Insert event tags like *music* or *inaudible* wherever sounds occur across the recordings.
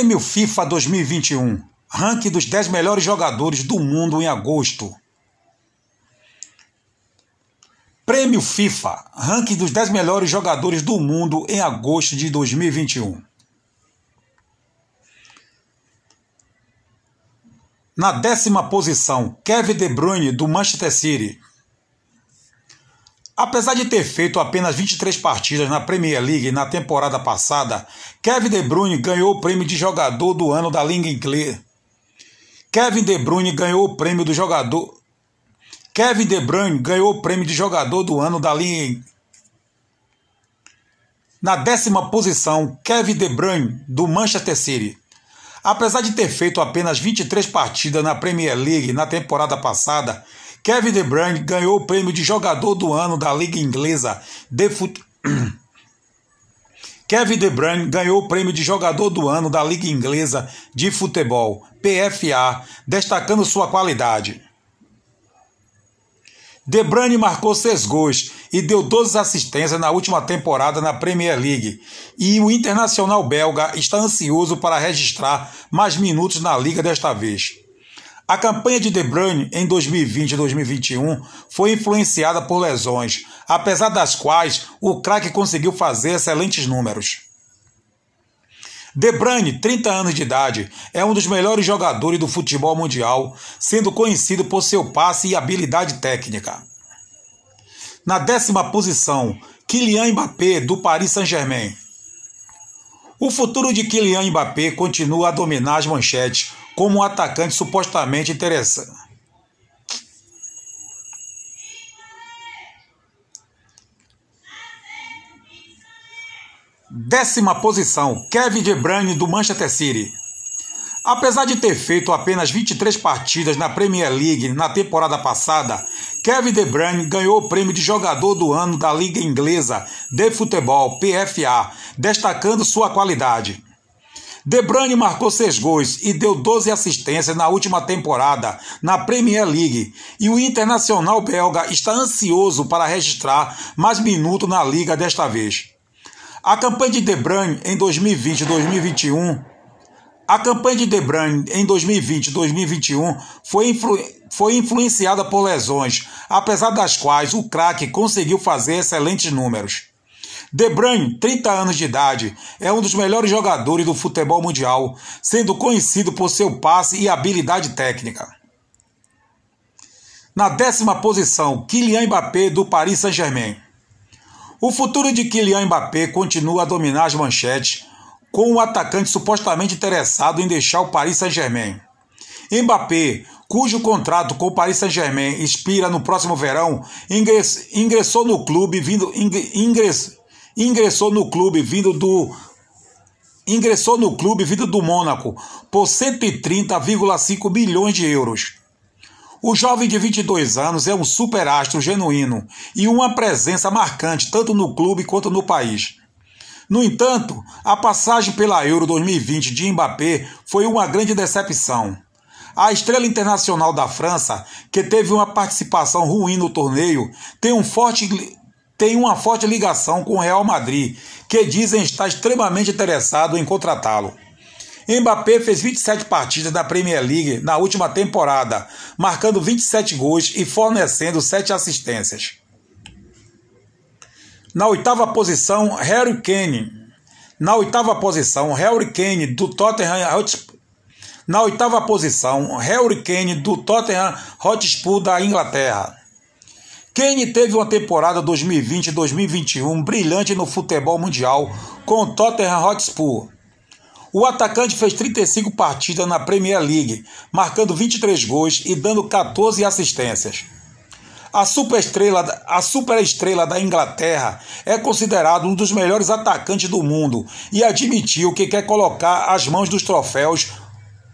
Prêmio FIFA 2021 Ranking dos 10 melhores jogadores do mundo em agosto. Prêmio FIFA Ranking dos 10 melhores jogadores do mundo em agosto de 2021. Na décima posição, Kevin De Bruyne, do Manchester City. Apesar de ter feito apenas 23 partidas na Premier League na temporada passada, Kevin De Bruyne ganhou o prêmio de jogador do ano da Liga Inglesa. Kevin De Bruyne ganhou o prêmio do jogador. Kevin De Bruyne ganhou o prêmio de jogador do ano da Liga. Na décima posição, Kevin De Bruyne, do Manchester City. Apesar de ter feito apenas 23 partidas na Premier League na temporada passada, Kevin De Bruyne ganhou o prêmio de jogador do ano da Liga Inglesa de Fut... *clears throat* Kevin De Bruyne ganhou o prêmio de jogador do ano da Liga Inglesa de Futebol, PFA, destacando sua qualidade. De Bruyne marcou seis gols e deu 12 assistências na última temporada na Premier League, e o internacional belga está ansioso para registrar mais minutos na liga desta vez. A campanha de De Bruyne em 2020 e 2021 foi influenciada por lesões, apesar das quais o craque conseguiu fazer excelentes números. De Bruyne, 30 anos de idade, é um dos melhores jogadores do futebol mundial, sendo conhecido por seu passe e habilidade técnica. Na décima posição, Kylian Mbappé, do Paris Saint-Germain. O futuro de Kylian Mbappé continua a dominar as manchetes como um atacante supostamente interessante. Décima posição, Kevin De Bruyne do Manchester City. Apesar de ter feito apenas 23 partidas na Premier League na temporada passada, Kevin De Bruyne ganhou o prêmio de jogador do ano da Liga Inglesa de Futebol, PFA, destacando sua qualidade. De Bruyne marcou seis gols e deu 12 assistências na última temporada na Premier League, e o internacional belga está ansioso para registrar mais minutos na liga desta vez. A campanha de De Bruyne em 2020 e 2021 a campanha de Bruyne em 2020 e 2021 foi, influ foi influenciada por lesões, apesar das quais o craque conseguiu fazer excelentes números. De Bruyne, 30 anos de idade, é um dos melhores jogadores do futebol mundial, sendo conhecido por seu passe e habilidade técnica. Na décima posição, Kylian Mbappé do Paris Saint-Germain. O futuro de Kylian Mbappé continua a dominar as manchetes, com o atacante supostamente interessado em deixar o Paris Saint-Germain. Mbappé, cujo contrato com o Paris Saint-Germain expira no próximo verão, ingressou no clube vindo ingress, ingressou no clube vindo do ingressou no clube vindo do Mônaco por 130,5 milhões de euros. O jovem de 22 anos é um superastro genuíno e uma presença marcante tanto no clube quanto no país. No entanto, a passagem pela Euro 2020 de Mbappé foi uma grande decepção. A estrela internacional da França, que teve uma participação ruim no torneio, tem um forte tem uma forte ligação com o Real Madrid, que dizem estar extremamente interessado em contratá-lo. Mbappé fez 27 partidas na Premier League na última temporada, marcando 27 gols e fornecendo 7 assistências. Na oitava posição, Harry Kane. Na oitava posição, Harry Kane do Tottenham Hotspur. Na oitava posição, Harry Kane do Tottenham Hotspur da Inglaterra. Kane teve uma temporada 2020-2021 brilhante no futebol mundial com o Tottenham Hotspur. O atacante fez 35 partidas na Premier League, marcando 23 gols e dando 14 assistências. A superestrela, a superestrela da Inglaterra é considerado um dos melhores atacantes do mundo e admitiu que quer colocar as mãos dos troféus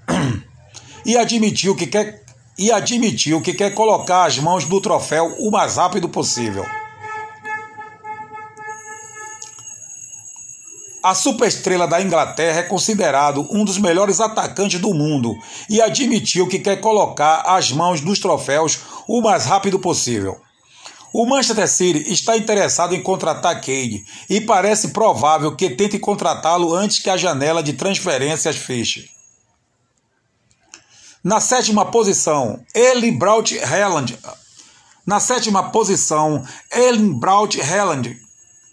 *clears throat* e admitiu que quer e admitiu que quer colocar as mãos no troféu o mais rápido possível. A superestrela da Inglaterra é considerado um dos melhores atacantes do mundo e admitiu que quer colocar as mãos nos troféus o mais rápido possível. O Manchester City está interessado em contratar Cade e parece provável que tente contratá-lo antes que a janela de transferências feche. Na sétima posição, Eli Braut Haaland. Na sétima posição, Eli Braut Haaland.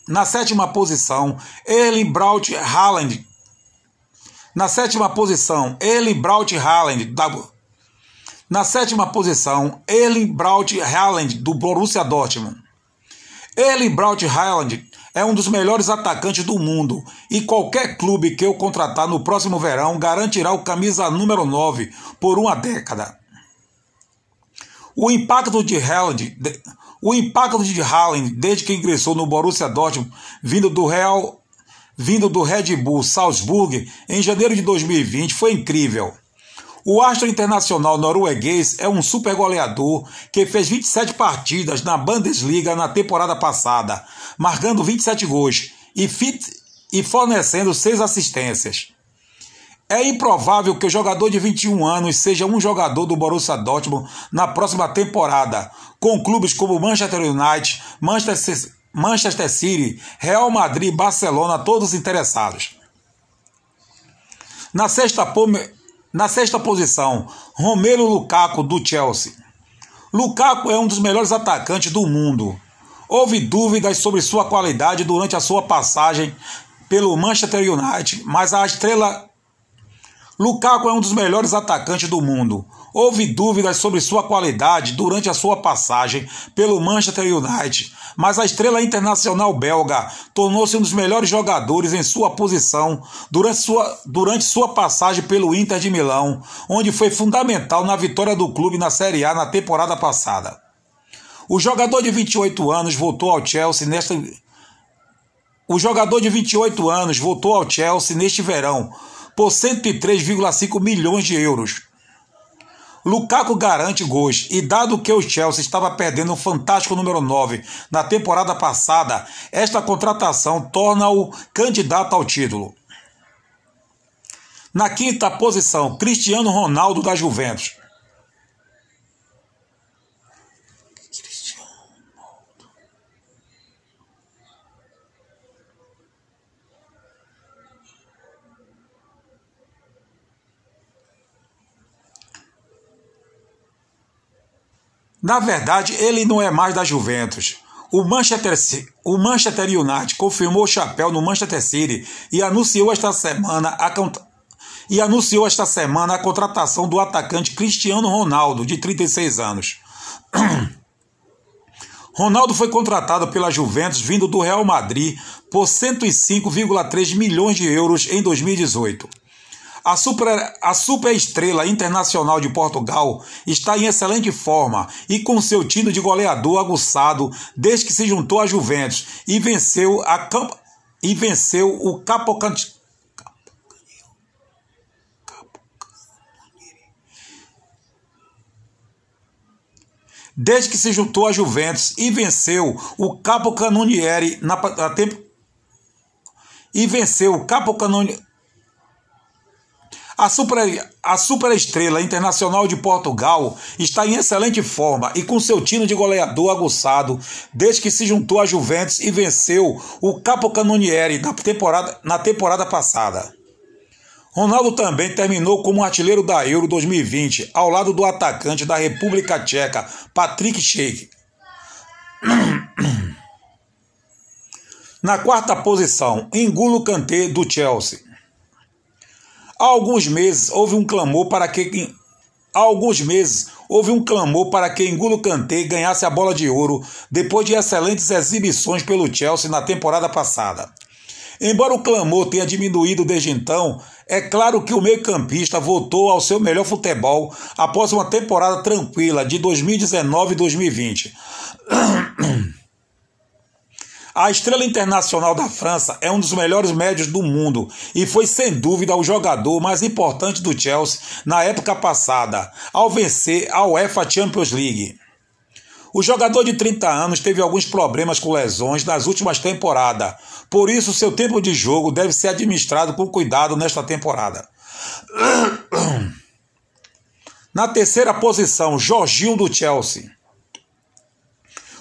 Na sétima posição, Eli Braut Haaland. Na sétima posição, Eli Braut Haaland. Na sétima posição, Erling Braut Haaland, do Borussia Dortmund. Erling Braut Haaland é um dos melhores atacantes do mundo e qualquer clube que eu contratar no próximo verão garantirá o camisa número 9 por uma década. O impacto de Haaland, o impacto de Haaland desde que ingressou no Borussia Dortmund, vindo do Real, vindo do Red Bull Salzburg em janeiro de 2020, foi incrível. O astro internacional norueguês é um super goleador que fez 27 partidas na Bundesliga na temporada passada, marcando 27 gols e, fit, e fornecendo 6 assistências. É improvável que o jogador de 21 anos seja um jogador do Borussia Dortmund na próxima temporada, com clubes como Manchester United, Manchester, City, Real Madrid e Barcelona todos interessados. Na sexta na sexta posição, Romelu Lukaku do Chelsea. Lukaku é um dos melhores atacantes do mundo. Houve dúvidas sobre sua qualidade durante a sua passagem pelo Manchester United, mas a estrela Lukaku é um dos melhores atacantes do mundo. Houve dúvidas sobre sua qualidade durante a sua passagem pelo Manchester United, mas a estrela internacional belga tornou-se um dos melhores jogadores em sua posição durante sua, durante sua passagem pelo Inter de Milão, onde foi fundamental na vitória do clube na Série A na temporada passada. O jogador de 28 anos voltou ao Chelsea nesta O jogador de 28 anos voltou ao Chelsea neste verão por 103,5 milhões de euros. Lukaku garante gols e dado que o Chelsea estava perdendo um fantástico número 9 na temporada passada, esta contratação torna-o candidato ao título. Na quinta posição, Cristiano Ronaldo da Juventus. Na verdade, ele não é mais da Juventus. O Manchester, o Manchester United confirmou o chapéu no Manchester City e anunciou esta semana a e anunciou esta semana a contratação do atacante Cristiano Ronaldo, de 36 anos. *clears throat* Ronaldo foi contratado pela Juventus vindo do Real Madrid por 105,3 milhões de euros em 2018. A super, a super estrela internacional de Portugal está em excelente forma e com seu time de goleador aguçado desde que se juntou à Juventus e venceu, a, e venceu o Capocant, desde que se juntou à Juventus e venceu o Capo Canonieri na, na tempo e venceu o Capo Canonieri a, super, a superestrela internacional de Portugal está em excelente forma e com seu time de goleador aguçado desde que se juntou à Juventus e venceu o Capocannonieri na temporada, na temporada passada. Ronaldo também terminou como artilheiro da Euro 2020, ao lado do atacante da República Tcheca, Patrick Schick. *clears throat* Na quarta posição, Engulo Kanté do Chelsea. Há alguns meses houve um clamor para que Há alguns meses houve um clamor para que N'Golo Kanté ganhasse a bola de ouro depois de excelentes exibições pelo Chelsea na temporada passada. Embora o clamor tenha diminuído desde então, é claro que o meio-campista voltou ao seu melhor futebol após uma temporada tranquila de 2019 e 2020. *clears throat* A estrela internacional da França é um dos melhores médios do mundo e foi sem dúvida o jogador mais importante do Chelsea na época passada, ao vencer a UEFA Champions League. O jogador de 30 anos teve alguns problemas com lesões nas últimas temporadas, por isso seu tempo de jogo deve ser administrado com cuidado nesta temporada. *clears throat* Na terceira posição, Jorginho do Chelsea.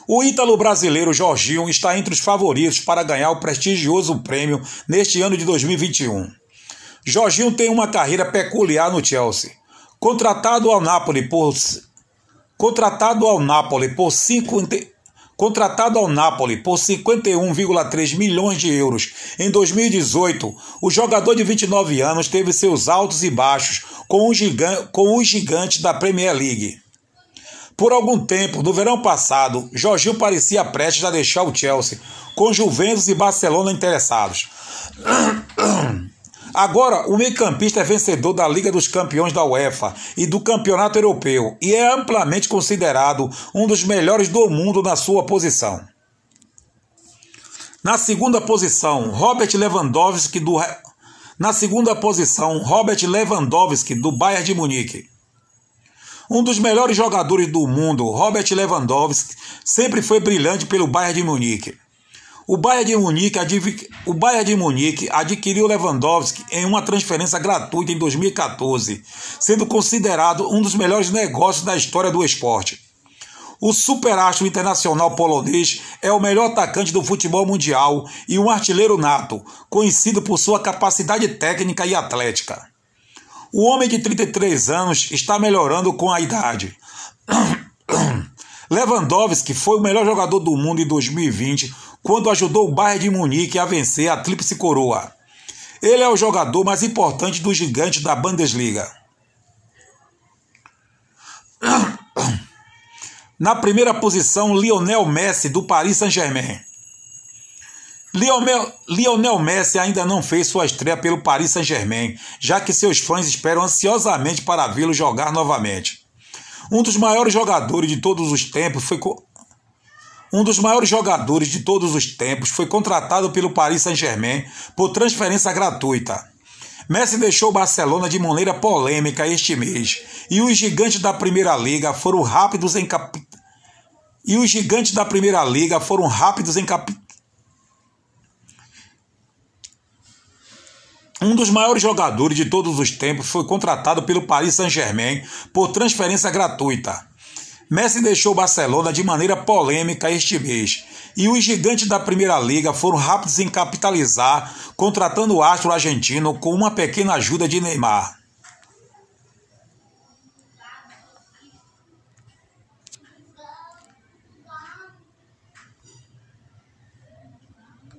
O ítalo brasileiro Jorginho está entre os favoritos para ganhar o prestigioso prêmio neste ano de 2021. Jorginho tem uma carreira peculiar no Chelsea. Contratado ao Napoli por contratado ao Napoli por 5 contratado ao Napoli por 51,3 milhões de euros em 2018, o jogador de 29 anos teve seus altos e baixos com o gigante, com o gigante da Premier League. Por algum tempo, no verão passado, Jorginho parecia prestes a deixar o Chelsea, com Juventus e Barcelona interessados. *clears throat* Agora, o meio-campista é vencedor da Liga dos Campeões da UEFA e do Campeonato Europeu e é amplamente considerado um dos melhores do mundo na sua posição. Na segunda posição, Robert Lewandowski do Na segunda posição, Robert Lewandowski do Bayern de Munique. Um dos melhores jogadores do mundo, Robert Lewandowski, sempre foi brilhante pelo Bayern de Munique. O Bayern de Munique, o Bayern de Munique adquiriu Lewandowski em uma transferência gratuita em 2014, sendo considerado um dos melhores negócios da história do esporte. O superastro internacional polonês é o melhor atacante do futebol mundial e um artilheiro nato, conhecido por sua capacidade técnica e atlética. O homem de 33 anos está melhorando com a idade. *clears throat* Lewandowski foi o melhor jogador do mundo em 2020 quando ajudou o Bayern de Munique a vencer a Tríplice Coroa. Ele é o jogador mais importante do gigante da Bundesliga. *clears throat* Na primeira posição, Lionel Messi do Paris Saint-Germain. Lionel, Messi ainda não fez sua estreia pelo Paris Saint-Germain, já que seus fãs esperam ansiosamente para vê-lo jogar novamente. Um dos maiores jogadores de todos os tempos foi um dos maiores jogadores de todos os tempos foi contratado pelo Paris Saint-Germain por transferência gratuita. Messi deixou o Barcelona de maneira polêmica este mês, e os gigantes da Primeira Liga foram rápidos em cap... e os gigantes da Primeira Liga foram rápidos em cap... Um dos maiores jogadores de todos os tempos foi contratado pelo Paris Saint-Germain por transferência gratuita. Messi deixou Barcelona de maneira polêmica este mês, e os gigantes da Primeira Liga foram rápidos em capitalizar, contratando o astro argentino com uma pequena ajuda de Neymar.